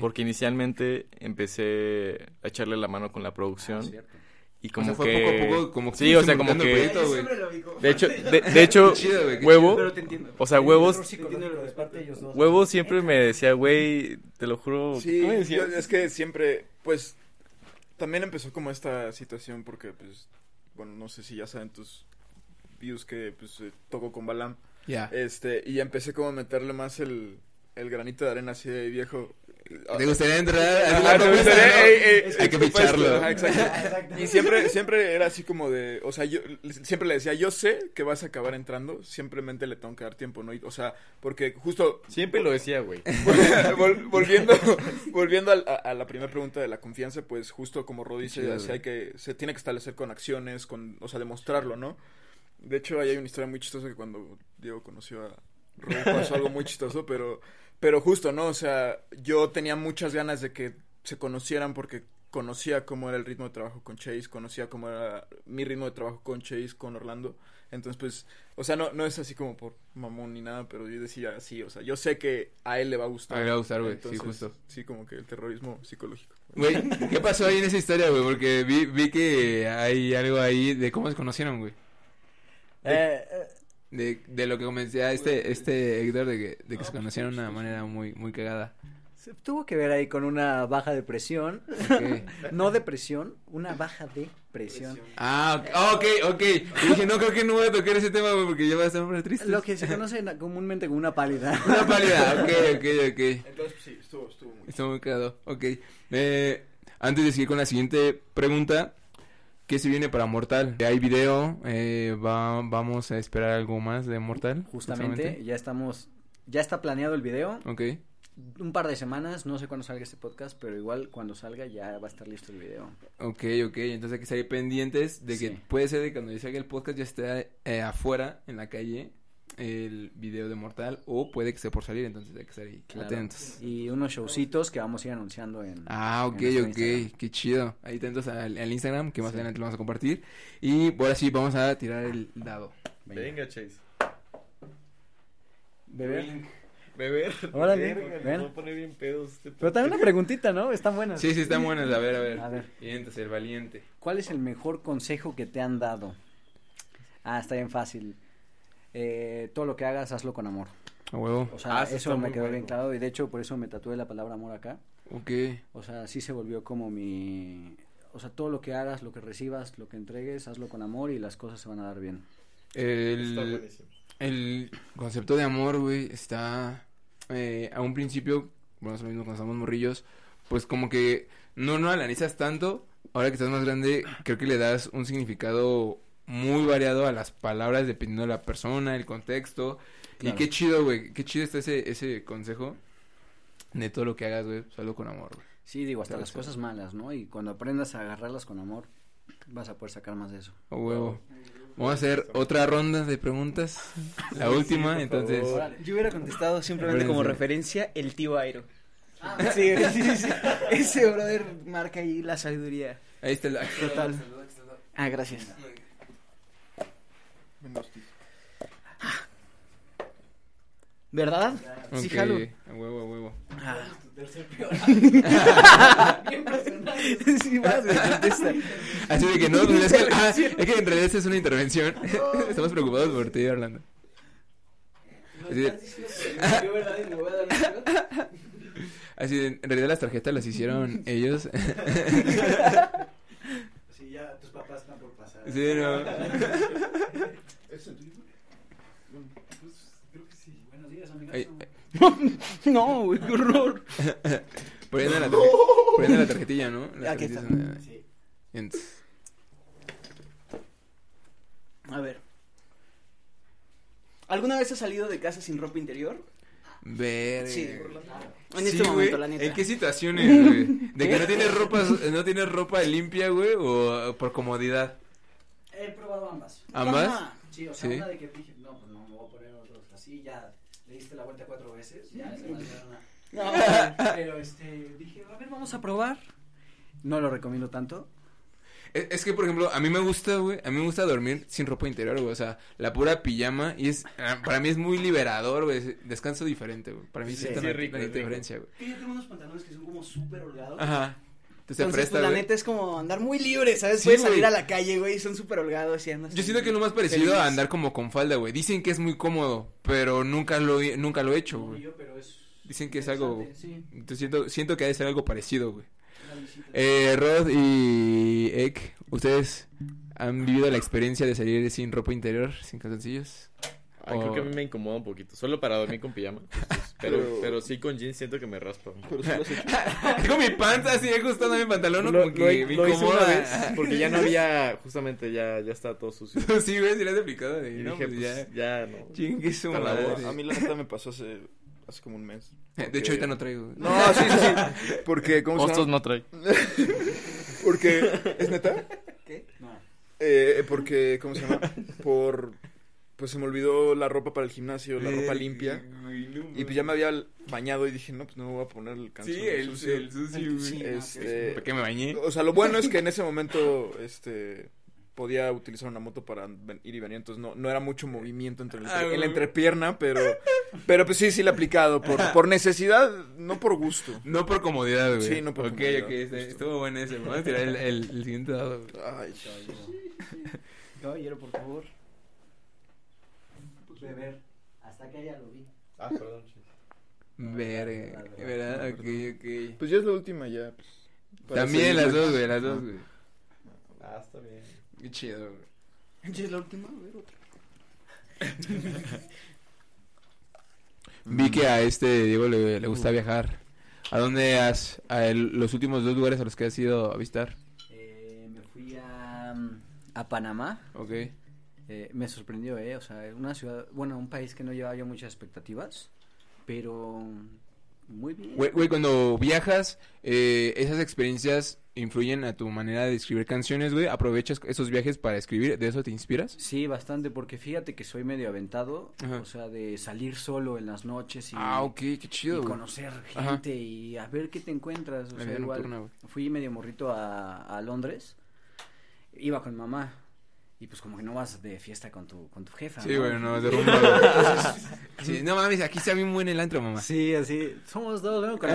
porque inicialmente empecé a echarle la mano con la Ah, producción cierto. Y O como sea, fue que poco a poco, como que Sí, o sea, como que proyecto, güey. Siempre lo digo. de hecho de, de hecho chido, huevo Pero te entiendo. o sea, huevos Error psicológico de parte de ellos dos. huevo siempre me decía, güey, te lo juro, Sí, ¿cómo me decía? yo- es que siempre, pues, también empezó como esta situación porque, pues, bueno, no sé si ya saben tus views que, pues, eh, toco con Balam, Ya. este, y empecé como a meterle más el, el granito de arena así de viejo. ¿Te gustaría entrar? Ey, Hay que supuesto, ficharlo. ajá, exacto. Exacto. Y siempre, siempre era así como de, o sea, yo siempre le decía, yo sé que vas a acabar entrando, simplemente le tengo que dar tiempo, ¿no? Y, o sea, porque justo Siempre lo decía, güey. Vol- volviendo volviendo a, a la primera pregunta de la confianza, pues justo como Rod dice, hay que, se tiene que establecer con acciones, con, o sea, demostrarlo, ¿no? De hecho, ahí hay una historia muy chistosa que cuando Diego conoció a Rod pasó algo muy chistoso, pero, pero justo, ¿no? O sea, yo tenía muchas ganas de que se conocieran porque conocía cómo era el ritmo de trabajo con Chase, conocía cómo era mi ritmo de trabajo con Chase, con Orlando. Entonces, pues, o sea, no, no es así como por mamón ni nada, pero yo decía sí, o sea, yo sé que a él le va a gustar. A él le va a gustar, güey, sí, justo. Sí, como que el terrorismo psicológico. Güey, ¿qué pasó ahí en esa historia, güey? Porque vi, vi que hay algo ahí de cómo se conocieron, güey. Eh, De, de lo que comenté este, este Héctor, de que, de que se conocieron de una manera muy, muy cagada. se tuvo que ver ahí con una baja de presión. Ok. No depresión, una baja de presión. Ah, ok, ok. Y dije, no, creo que no voy a tocar ese tema, porque ya va a estar muy triste. Lo que se conoce comúnmente como una pálida. Una pálida, ok, ok, ok. Entonces, sí, estuvo, estuvo muy Está muy cagado, ok. Eh, antes de seguir con la siguiente pregunta, ¿qué se viene para Mortal? ¿Hay video? Eh, va, ¿Vamos a esperar algo más de Mortal? Justamente, ya estamos, ya está planeado el video. Ok. Un par de semanas, no sé cuándo salga este podcast, pero igual cuando salga ya va a estar listo el video. Ok, ok, entonces hay que estar pendientes de que Sí. puede ser de que cuando salga el podcast ya esté eh, afuera, en la calle, el video de Mortal, o puede que esté por salir, entonces hay que estar ahí Claro. atentos. Y unos showcitos que vamos a ir anunciando en. Ah, ok, en ok, Instagram. qué chido. Ahí atentos al, al Instagram, que más Sí. adelante lo vamos a compartir. Y ahora sí, vamos a tirar el dado. Venga. Venga, Chase. Bebé. Beber. Órale, Verga, ven. me voy a poner bien pedos. este Pero también una preguntita, ¿no? Están buenas. Sí, sí, están buenas. A ver, a ver. A ver. Entonces, el valiente. ¿Cuál es el mejor consejo que te han dado? Ah, está bien fácil. Eh, todo lo que hagas, hazlo con amor. A huevo. O sea, Ah, eso me quedó bien bueno. claro y de hecho por eso me tatué la palabra amor acá. Ok. O sea, sí se volvió como mi... O sea, todo lo que hagas, lo que recibas, lo que entregues, hazlo con amor y las cosas se van a dar bien. Está El, el concepto de amor, güey, está eh, a un principio, bueno, es lo mismo cuando estamos morrillos, pues como que no no analizas tanto. Ahora que estás más grande, creo que le das un significado muy variado a las palabras dependiendo de la persona, el contexto. Claro. Y qué chido, güey, qué chido está ese ese consejo de todo lo que hagas, güey, solo con amor, güey. Sí, digo, hasta las sí. cosas malas, ¿no? Y cuando aprendas a agarrarlas con amor, vas a poder sacar más de eso. A huevo. Vamos a hacer otra ronda de preguntas. La última, entonces. favor. Yo hubiera contestado simplemente como referencia el tío Airo. Sí, sí, sí, sí. Ese brother marca ahí la sabiduría. Ahí está el. Total. Ah, gracias. Menos. ¿Verdad? Sí, jalo. A huevo, a huevo. Ah. sí, vas. Así de que no, pues, es que, ah, es que en realidad esta es una intervención. Estamos preocupados por ti, Orlando. Así de, así de, en realidad las tarjetas las hicieron ellos. Sí, ya tus papás. Sí, no. ¿Es el tuyo? Bueno, pues creo que sí. Buenos días, Ay, No, güey, qué horror. Anda la, tarje- la tarjetilla, ¿no? Las Aquí está. tarjetitas, Sí. entonces, A ver. ¿Alguna vez has salido de casa sin ropa interior? Ver. Sí. eh, En este sí, momento, la neta. ¿En qué situaciones, güey? ¿De que no tienes ropa, no tienes ropa limpia, güey? ¿O por comodidad? Ambas. ¿Ambas? Ajá. Sí, o sea, Sí. una de que dije, no, pues no me voy a poner otros así, ya le diste la vuelta cuatro veces, ya se una... No. Pero este, dije, a ver, vamos a probar. No lo recomiendo tanto. Es, es que, por ejemplo, a mí me gusta, güey, a mí me gusta dormir sin ropa interior, güey, o sea, la pura pijama, y es, ah, para mí es muy liberador, güey, es- descanso diferente, güey, para mí sí, Sí, está sí, una, rico, una es rico. diferencia, güey. Que yo tengo unos pantalones que son como súper holgados. Ajá, entonces Entonces, presta, pues, la güey. neta es como andar muy libre, ¿sabes? Sí, Puedes güey. salir a la calle, güey, y son súper holgados y andas. Yo siento que es lo más parecido feliz. a andar como con falda, güey, dicen que es muy cómodo, pero nunca lo, he- nunca lo he hecho, güey. yo, pero es... Dicen que es algo, Sí, entonces siento, siento que ha de ser algo parecido, güey. Eh, Rod y Ek, ¿ustedes han vivido la experiencia de salir sin ropa interior, sin calzoncillos? Ay, creo que a mí me incomoda un poquito. Solo para dormir con pijama. Entonces, pero, Pero- pero sí con jeans siento que me raspa. Pero sí lo has hecho. Con mi panza así ajustando mi pantalón, ¿no? Lo, como lo- que me lo hice una incomoda. vez porque ya no había, justamente ya, ya estaba todo sucio. sí, güey, si le has aplicado. Y Y no, dije, pues, pues ya. ya, no. Chingue su madre. A mí la neta me pasó hace, hace como un mes. De hecho, ahorita no traigo. No, sí, sí, sí. Porque, ¿cómo se llama? no trae. Porque, ¿es neta? ¿Qué? No. Eh, porque, ¿cómo se llama? Por, pues se me olvidó la ropa para el gimnasio, la ropa limpia. Y pues ya me había bañado y dije, no, pues no me voy a poner el calzón Sí, el sucio. el sucio, sí, Este, ¿Por qué me bañé? O sea, lo bueno es que en ese momento, este, podía utilizar una moto para ir y venir, entonces no, no era mucho movimiento entre el Ah, entre- en güey. la entrepierna, pero, pero pues sí, sí le he aplicado, por, por necesidad, no por gusto. No por comodidad, güey. Sí, no por Ok, comodidad, ok, justo. estuvo bueno ese. Vamos a tirar el, el, el siguiente dado. güey. Ay, Caballero, por favor. Beber. Hasta que ya lo vi. Ah, perdón, chis. Verga, ¿verdad? Ok, ok. pues ya es la última ya. pues, También las dos, güey, las dos, güey. Ah, está bien. Qué chido, güey. ¿Ya es la última? A ver, otra. Vi que a este Diego le, le gusta viajar. ¿A dónde has, a el- los últimos dos lugares a los que has ido a visitar? Eh, me fui a, a Panamá. Ok. Eh, me sorprendió, ¿eh? O sea, una ciudad, bueno, un país que no llevaba yo muchas expectativas, pero muy bien. Güey, güey, cuando viajas, eh, esas experiencias influyen a tu manera de escribir canciones, güey. ¿Aprovechas esos viajes para escribir? ¿De eso te inspiras? Sí, bastante, porque fíjate que soy medio aventado, Ajá. o sea, de salir solo en las noches y, Ah, qué chido, conocer Ajá. gente y a ver qué te encuentras. O sea, igual nocturna, fui medio morrito a, a Londres, iba con mamá y pues como que no vas de fiesta con tu, con tu jefa. Sí, güey, no, de rumba, güey. Sí, no mames, aquí está bien buen el antro, mamá. Sí, así, somos dos, ¿no? Con.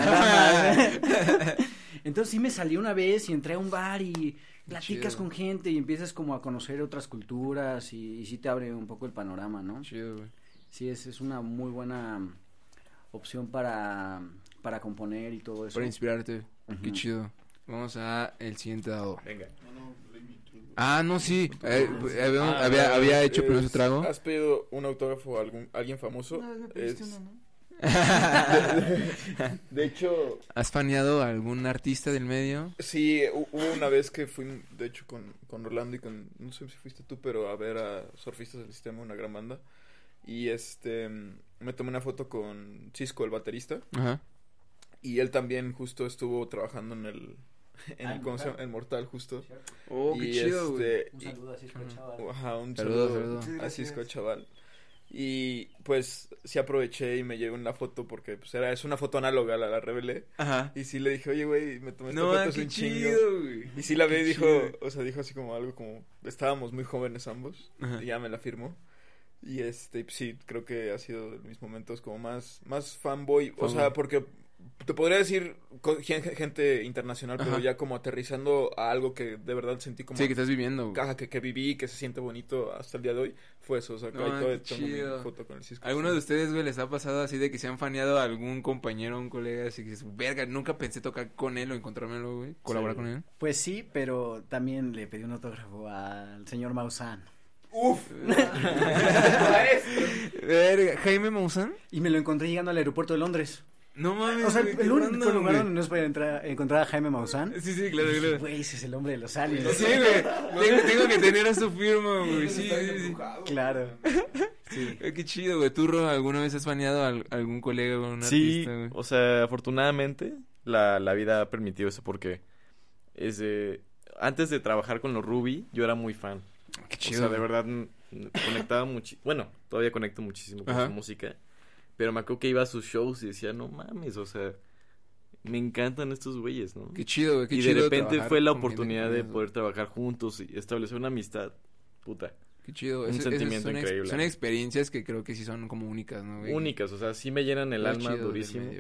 Entonces sí me salí una vez y entré a un bar y platicas chido. con gente y empiezas como a conocer otras culturas y, y sí te abre un poco el panorama, ¿no? Chido, güey. Sí, es, es una muy buena opción para, para componer y todo eso. Para inspirarte. Qué chido. Vamos a el siguiente dado. Venga. Ah, no, sí. Eh, había, Ah, había, había hecho primero su trago. ¿Has pedido un autógrafo a algún, alguien famoso? Es- De hecho, ¿Has faneado a algún artista del medio? sí, hu- hubo una vez que fui, de hecho, con, con Orlando y con, no sé si fuiste tú, pero a ver a Surfistas del Sistema, una gran banda. Y este, me tomé una foto con Cisco, el baterista. Ajá. Y él también justo estuvo trabajando en el, en, Ah, ¿cómo se llama? En Mortal, justo. Oh, y este, Un saludo así, Ajá. chaval. Ajá, un Saludos, saludo, saludos. a Cisco, chaval. Y pues sí aproveché y me llevé una foto porque pues era, es una foto análoga, la, la revelé. Ajá. Y sí le dije, oye, güey, me tomé esta No, foto, es un chingo. chido, güey. Y sí la ve y dijo, chido. o sea, dijo así como algo como, estábamos muy jóvenes ambos. Ajá. Y ya me la firmó. Y este, pues, sí, creo que ha sido de mis momentos como más, más fanboy. O Fanboy. sea, porque te podría decir gente internacional, pero Ajá. ya como aterrizando a algo que de verdad sentí como Sí, que estás viviendo, caja que, que viví, que se siente bonito hasta el día de hoy, fue eso. O sea, No, qué tengo mi chido. foto con el Cisco. ¿Alguno sí. de ustedes, güey, les ha pasado así de que se han faneado a algún compañero, un colega, así que dices, verga, nunca pensé tocar con él o encontrármelo, güey, colaborar Sí. con él? Pues sí, pero también le pedí un autógrafo al señor Maussan. Verga, Jaime Maussan. Y me lo encontré llegando al aeropuerto de Londres. No mames, O sea, güey, el único random, lugar güey. donde no se puede entrar, encontrar a Jaime Maussan. Sí, sí, claro, claro. Güey, ese es el hombre de los aliens. Sí, güey, tengo, tengo que tener a su firma, güey, sí, sí, sí. Claro. Sí. Qué chido, güey. ¿Tú, Ro, alguna vez has faneado a al- algún colega o un Sí, artista, güey? o sea, afortunadamente la, la vida ha permitido eso porque es de- antes de trabajar con los Ruby, yo era muy fan. Qué O chido. sea, de verdad conectaba mucho. Bueno, todavía conecto muchísimo con Ajá. su música. Pero me acuerdo que iba a sus shows y decía, no mames, o sea, me encantan estos güeyes, ¿no? Qué chido, güey. Qué y de chido repente trabajar fue la oportunidad de poder trabajar juntos y establecer una amistad. Puta. Qué chido. un sentimiento ex- increíble. Son experiencias que creo que sí son como únicas, ¿no, güey? Únicas, o sea, sí me llenan el alma durísimo.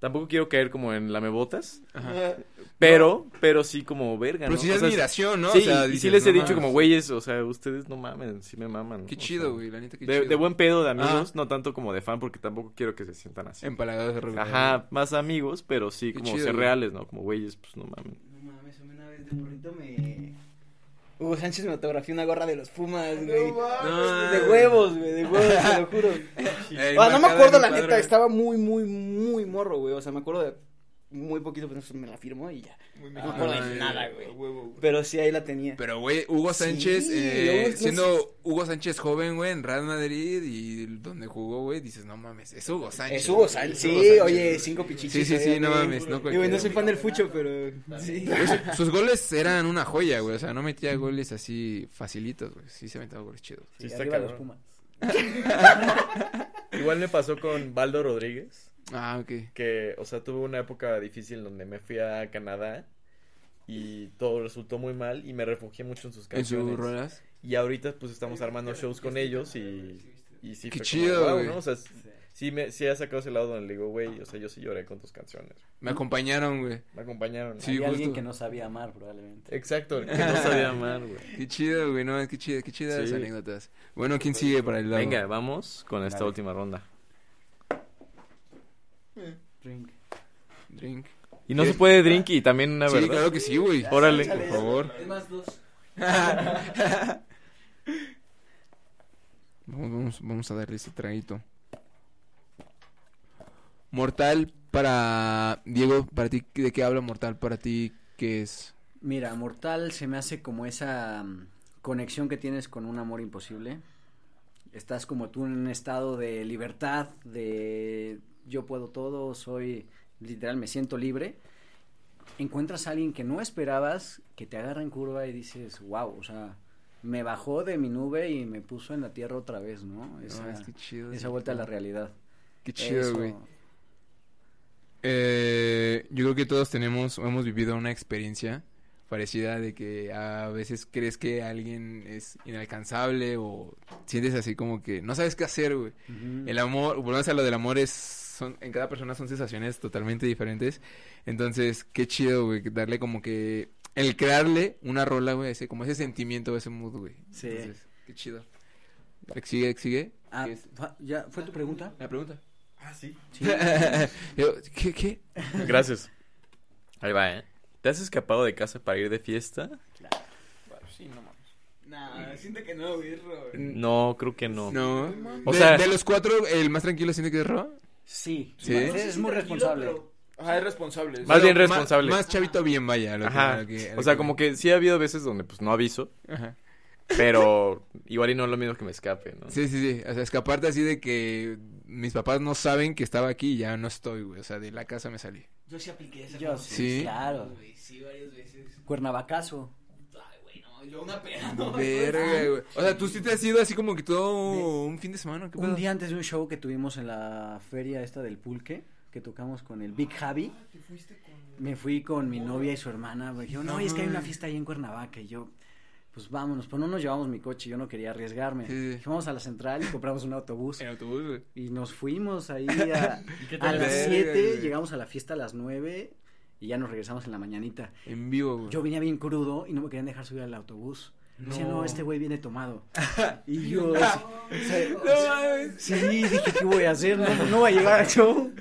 Tampoco quiero caer como en la me botas, Ajá. pero, pero sí como verga, Pero ¿no? sí es admiración, ¿no? Sí, O sea, y sí les he dicho mames. como, güeyes, o sea, ustedes no mamen, sí me maman. Qué chido, güey. La neta, qué De, chido. de buen pedo de amigos, Ah. no tanto como de fan, porque tampoco quiero que se sientan así. Empalagados de regular. Ajá, más amigos, pero sí Qué como chido, ser güey. reales, ¿no? Como güeyes, pues no mamen. No mames, a mí una vez de morrito me... Hugo Sánchez me autografió una gorra de los Pumas, güey. No, de huevos, güey, de huevos, te lo juro. Ah, no me acuerdo la neta, estaba muy, muy, muy morro, güey. O sea, me acuerdo de muy poquito, pero me la firmó y ya. Muy No me acuerdo de nada, güey. Pero sí, ahí la tenía. Pero, güey, Hugo Sí, Sánchez, eh, Hugo- no siendo Hugo Sánchez joven, güey, en Real Madrid y donde jugó, güey, dices, no mames, es Hugo Sánchez. Es Hugo Sánchez, sí, Hugo Sánchez, oye, cinco pichitos. Sí, sí, sí, no mames, no Y, güey, no soy fan del fucho, pero sí. Sus- Sus goles eran una joya, güey, o sea, no metía goles así facilitos, güey, sí se metía goles chidos. Sí, está arriba los. Pumas. Igual me pasó con Baldo Rodríguez, Ah, ok. que, o sea, tuve una época difícil donde me fui a Canadá y todo resultó muy mal y me refugié mucho en sus En canciones. sus rolas. Y ahorita pues estamos armando shows con ellos y, y sí Qué fue chido, como, "Wow", güey. ¿no? O sea, sí, me, sí ha sacado ese lado donde le digo, güey, o sea, yo sí lloré con tus canciones. Me acompañaron, güey. Me acompañaron. Sí, alguien justo. que no sabía amar, probablemente. Exacto, que no sabía amar, güey. Qué chido, güey, no, qué chido, qué chidas Sí. anécdotas. Bueno, ¿quién sigue para el lado? Venga, vamos con esta Dale. última ronda. Drink. Drink. Y no ¿Qué? se puede drink y también una Sí, verdad. claro que sí, güey. Órale. Por favor. Es más, dos. Vamos, vamos, vamos a darle ese traguito. Mortal para Diego, para ti, ¿de qué habla Mortal para ti? ¿Qué es? Mira, Mortal se me hace como esa mm, conexión que tienes con un amor imposible. Estás como tú en un estado de libertad, de yo puedo todo, soy literal, me siento libre. Encuentras a alguien que no esperabas, que te agarra en curva y dices, wow, o sea, me bajó de mi nube y me puso en la tierra otra vez, ¿no? Esa, No, es que chido. esa vuelta a la realidad. Qué chido, Eso. güey. Eh, yo creo que todos tenemos o hemos vivido una experiencia parecida de que a veces crees que alguien es inalcanzable o sientes así como que no sabes qué hacer, güey. El amor, volvemos a lo del amor, es, son, en cada persona son sensaciones totalmente diferentes. Entonces, qué chido, güey, darle como que, el crearle una rola, güey, ese, como ese sentimiento, ese mood, güey. Sí. Entonces, qué chido. Sigue, sigue. Ah, ¿Ya fue tu pregunta? La pregunta. Ah, sí. Yo, ¿Qué, qué? Gracias. Ahí va, ¿eh? ¿Te has escapado de casa para ir de fiesta? Sí, no mames. Nah, siento que no, güey, No, creo que no. No. O de, sea- de los cuatro, ¿el más tranquilo siente que es Ro? Sí. ¿Sí? Es muy responsable. Ajá, es responsable. Más bien responsable. Más, chavito bien, vaya. lo que- Ajá. lo que- lo O sea, que- como que sí ha habido veces donde pues no aviso, Ajá. pero igual y no es lo mismo que me escape, ¿no? Sí, sí, sí. O sea, escaparte así de que mis papás no saben que estaba aquí y ya no estoy, güey. O sea, de la casa me salí. Yo sí apliqué esa. Yo cosa. Sí. Claro. Sí, varias veces. Cuernavacazo. Güey, no, yo una pena, no. Verga, güey. O sea, tú sí te has ido así como que todo un fin de semana. ¿qué Un pedo? día antes de un show que tuvimos en la feria esta del pulque, que tocamos con el Big Javi, me fui con mi novia y su hermana. Me dijeron, no, No es que hay una fiesta ahí en Cuernavaca. Y yo, pues vámonos. Pues no nos llevamos mi coche, yo no quería arriesgarme. Sí, sí. Fuimos a la central y compramos un autobús. Güey. Y nos fuimos ahí a, a las Verga, 7, güey. llegamos a la fiesta a las 9 y ya nos regresamos en la mañanita. En vivo, güey. Yo venía bien crudo y no me querían dejar subir al autobús. Decía, no, No. este güey viene tomado. y yo, o sea, No mames. sí, dije, ¿qué voy a hacer? No, no voy a llegar al show.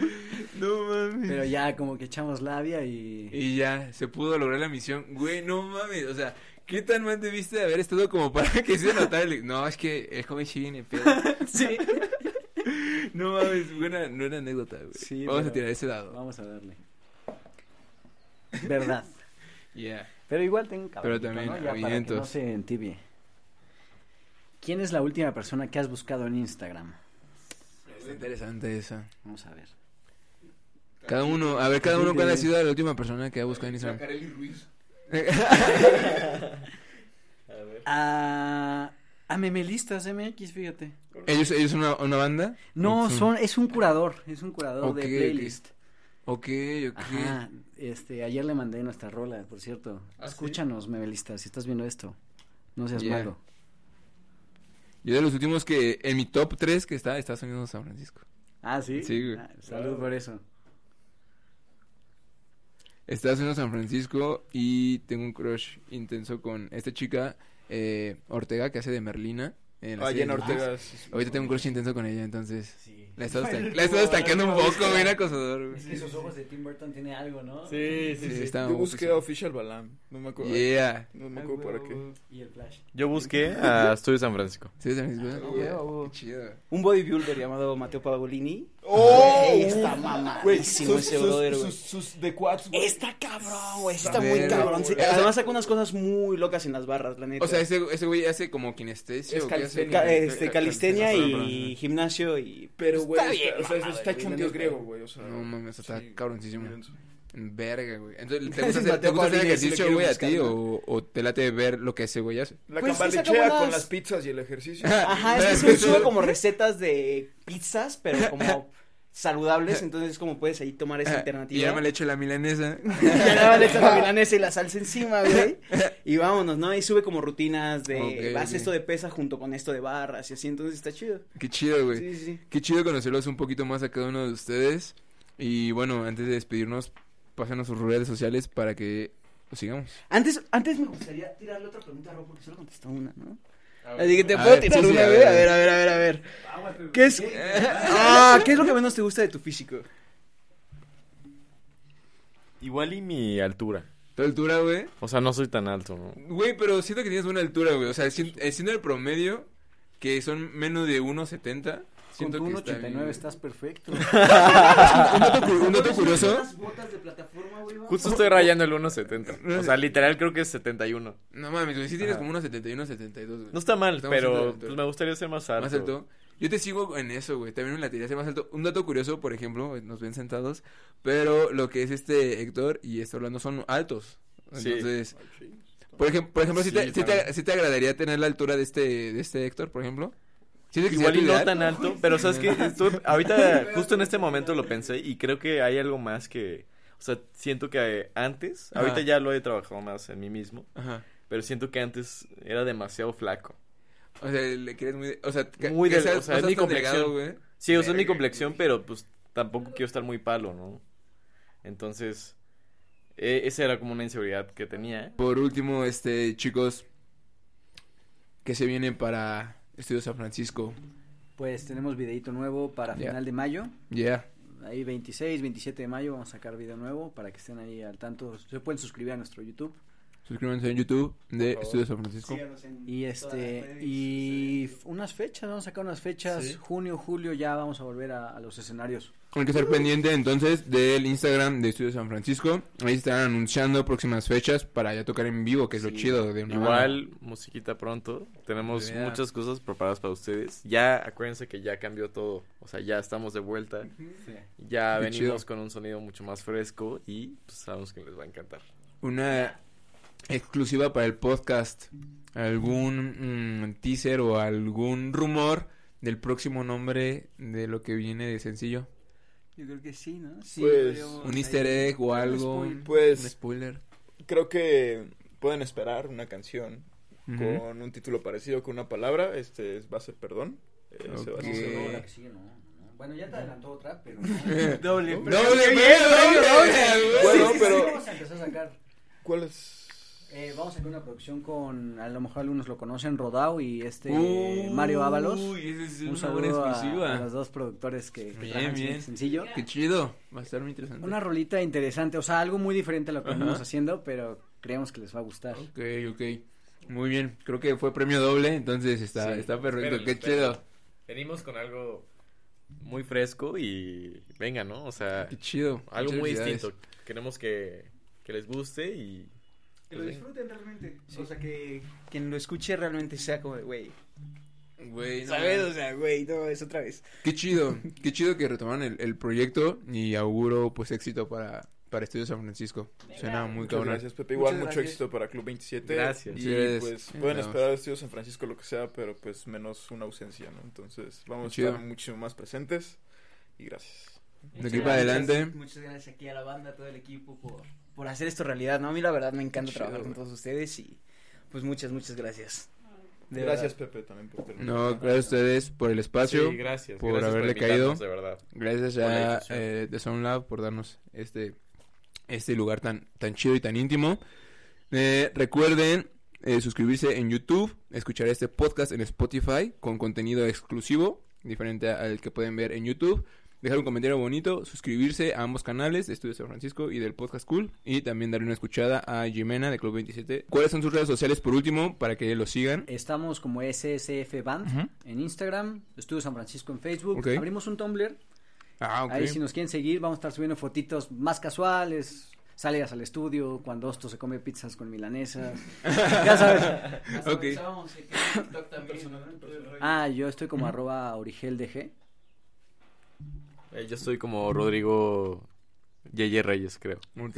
No mames. Pero ya como que echamos labia y... Y ya, se pudo lograr la misión. Güey, no mames. O sea, ¿qué tan mal debiste de haber estado como para que se notara el... No, es que el joven sí viene pedo. Sí. No mames, buena, no era anécdota, güey. Sí, Vamos a tirar ese dado. Vamos a darle. Verdad. Yeah. Pero igual tengo un Pero también ¿no? Ya para que no se entibie. ¿Quién es la última persona que has buscado en Instagram? Está interesante esa. Vamos a ver. Cada uno, a ver, cada uno, ¿cuál ha sido la última persona que ha buscado en Instagram? Carely Ruiz. A ver. A, a Memelistas MX, fíjate. ¿Ellos, ellos son una, una banda? No, ¿O son, es un curador, es un curador de playlist. Ok, ok. Ajá, este, ayer le mandé nuestra rola, por cierto. ¿Ah, sí? Escúchanos, Memelistas, si estás viendo esto. No seas Yeah. malo. Yo de los últimos que, en mi top 3 que está, Estados Unidos, San Francisco. Ah, ¿sí? Sí, güey. Ah, salud Wow. por eso. Estados Unidos, San Francisco y tengo un crush intenso con esta chica, eh, Ortega, que hace de Merlina. En Ah, Netflix. Ortega. sí, sí. Ahorita tengo un crush intenso con ella, entonces... Sí. La he estado, estanqueando un poco, bien acosador, güey. que esos ojos de Tim Burton tiene algo, ¿no? Sí, sí, Sí, sí. está Yo busqué a. Official Balam. No me acuerdo. Yeah. No me acuerdo para qué. Y el flash. Yo busqué a Estudio San Francisco. ¿Sí, San Francisco? Ah. Qué chido. Un bodybuilder llamado Mateo Pavolini. ¡Oh! Güey, está mamadísimo sus, ese sus- brother, güey. sus, sus de quads, güey. Está cabrón, güey. Está muy cabrón. Sí. Además saca unas cosas muy locas en las barras, la neta. O sea, ese, ese güey hace como kinestesia. Es ¿o qué hace? calistenia. Ca- este, calistenia y gimnasio y... Pero, güey, Está está, bien o sea, mamado, está hecho un dios griego, güey. O sea, No mames, está sí, cabroncísimo. Verga, güey. Entonces, ¿te gusta hacer, te gusta hacer ejercicio, güey, a ti? O, ¿O te late ver lo que ese güey hace? La Pues buenas- con las pizzas y el ejercicio. Ajá, es que sube como recetas de pizzas, pero como saludables, entonces como puedes ahí tomar esa Y alternativa. ya me le echo la milanesa. ya más le echas la milanesa y la salsa encima, güey. Y vámonos, ¿no? Y sube como rutinas de, Ok, haz ok. esto de pesa junto con esto de barras y así, entonces está chido. Qué chido, güey. Sí, sí, sí. Qué chido conocerlos un poquito más a cada uno de ustedes. Y bueno, antes de despedirnos, pásanos sus redes sociales para que sigamos. Antes, antes me gustaría tirarle otra pregunta a Rob, porque solo contestó una, ¿no? Así que te A puedo ver, tirar sí, sí, una, a güey. ver. A ver, a ver, a ver, a ver. ¿Qué es? Ah, ¿qué es lo que menos te gusta de tu físico? Igual y mi altura. ¿Tu altura, güey? O sea, no soy tan alto, ¿no? Güey, pero siento que tienes buena altura, güey. O sea, eh, siendo el promedio, que son menos de 1.70, Con siento tu que está 1.89 bien. estás perfecto. Un dato, cu- un dato curioso. Botas de plataforma, güey. Justo estoy rayando el 1.70. O sea, literal creo que es 71. No mames, güey, sí tienes Ajá. como unos 71, 72, güey. No está mal, Estamos pero pues, me gustaría ser más alto. Más alto. Yo te sigo en eso, güey. También me la ser más alto. Un dato curioso, por ejemplo, nos ven sentados, pero lo que es este Héctor y este Orlando son altos. Sí. Entonces, por ejemplo, por ejemplo, si Sí, te, si te, si te agradaría tener la altura de este de este Héctor, por ejemplo. ¿Sientes que Igual y no tan alto, pero sabes que ahorita justo en este momento lo pensé y creo que hay algo más que, O sea, siento que eh, antes, Ajá. ahorita ya lo he trabajado más en mí mismo, Ajá. pero siento que antes era demasiado flaco. O sea, le quieres muy... de- O sea, que, Muy que del- o sea, es mi delgado, complexión. güey. Sí, o sea, es mi complexión, pero pues tampoco quiero estar muy palo, ¿no? Entonces, eh, esa era como una inseguridad que tenía. Por último, este, chicos, ¿qué se viene para Estudios San Francisco? Pues tenemos videito nuevo para final de mayo. Yeah. Ahí 26, 27 de mayo vamos a sacar video nuevo para que estén ahí al tanto. Se pueden suscribir a nuestro YouTube. Suscríbanse en YouTube de favor. Estudios San Francisco. En Y este y unas fechas, vamos a sacar unas fechas, Sí. junio, julio ya vamos a volver a, a los escenarios. Hay que estar pendiente entonces del Instagram de Estudios San Francisco. Ahí estarán anunciando próximas fechas para ya tocar en vivo, que es lo chido de una Igual, musiquita pronto. Tenemos Yeah. muchas cosas preparadas para ustedes. Ya, acuérdense que ya cambió todo. O sea, ya estamos de vuelta. Ya Qué venimos chido. con un sonido mucho más fresco y pues, sabemos que les va a encantar. Una exclusiva para el podcast. ¿Algún mm, teaser o algún rumor del próximo nombre de lo que viene de sencillo? Yo creo que sí, ¿no? Sí, Pues, ¿Un easter egg o algo? spoiler. Pues- Un spoiler. Creo que pueden esperar una canción con un título parecido con una palabra. Este es- va a ser perdón. Eh. Bueno, ya te adelantó otra, pero. Doble, ¡Doble, doble, doble, doble. Bueno. Eh, vamos a sacar una producción con, a lo mejor algunos lo conocen, Rodao y este Uy, Mario Ábalos. esa es Un saludo a, exclusiva. a los dos productores que, que Bien, sencillo. Qué chido. Va a estar muy interesante. Una rolita interesante, o sea, algo muy diferente a lo que venimos haciendo, pero creemos que les va a gustar. Ok, ok. Muy bien. Creo que fue premio doble, entonces está, Sí. está perfecto. Qué chido. Venimos con algo muy fresco y venga, ¿no? O sea, Qué chido. algo Muchas muy distinto. Queremos que, que les guste y... Que lo pues, venga. disfruten realmente. O sea, que quien lo escuche realmente sea como de, güey. Güey, no ¿Sabes? O sea, güey, no, es otra vez. Qué chido, qué chido que retomaron el, el proyecto y auguro pues éxito para, para Estudios San Francisco. Suena muy Muchas cabrón. gracias, Pepe. Igual Muchas mucho gracias. éxito para Club 27. Gracias. Y Sí, es- pues es pueden esperar Estudios San Francisco lo que sea, pero pues menos una ausencia, ¿no? Entonces vamos a estar mucho más presentes. Y gracias. De aquí para adelante. Muchas, muchas gracias aquí a la banda, a todo el equipo por, por hacer esto realidad, ¿no? A mí la verdad me encanta Chido, trabajar con todos ustedes y pues muchas, muchas gracias. De gracias, verdad. Pepe, también por permitirme. No, gracias a ustedes por el espacio. Sí, gracias. por gracias haberle caído. De verdad. Gracias a eh, The Sound Lab por darnos este, este lugar tan, tan chido y tan íntimo. Eh, recuerden eh, suscribirse en YouTube, escuchar este podcast en Spotify con contenido exclusivo, diferente al que pueden ver en YouTube. Dejar un comentario bonito, suscribirse a ambos canales de Estudio San Francisco y del Podcast Cool. Y también darle una escuchada a Jimena de Club 27. ¿Cuáles son sus redes sociales por último para que los sigan? Estamos como SSF Band en Instagram, Estudio San Francisco en Facebook, Ok. abrimos un Tumblr, Ah, ok. ahí si nos quieren seguir vamos a estar subiendo fotitos más casuales, salidas al estudio, cuando Osto se come pizzas con milanesas, ya sabes. Ok. Ah, yo estoy como arroba origeldg. Eh, yo estoy como Rodrigo Yeye Reyes, creo. Ok.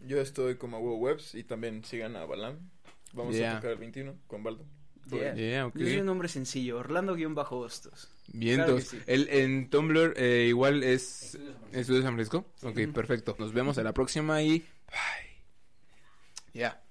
Yo estoy como Hugo Webs y también sigan a Balam. Vamos Yeah. a tocar el 21 con Baldo. Yeah. Yeah, ok. Yo soy un nombre sencillo, Orlando-Hostos. Vientos. Claro sí. El, en Tumblr eh, igual es Estudio San Francisco. Ok, perfecto. Nos vemos a la próxima y bye. Ya.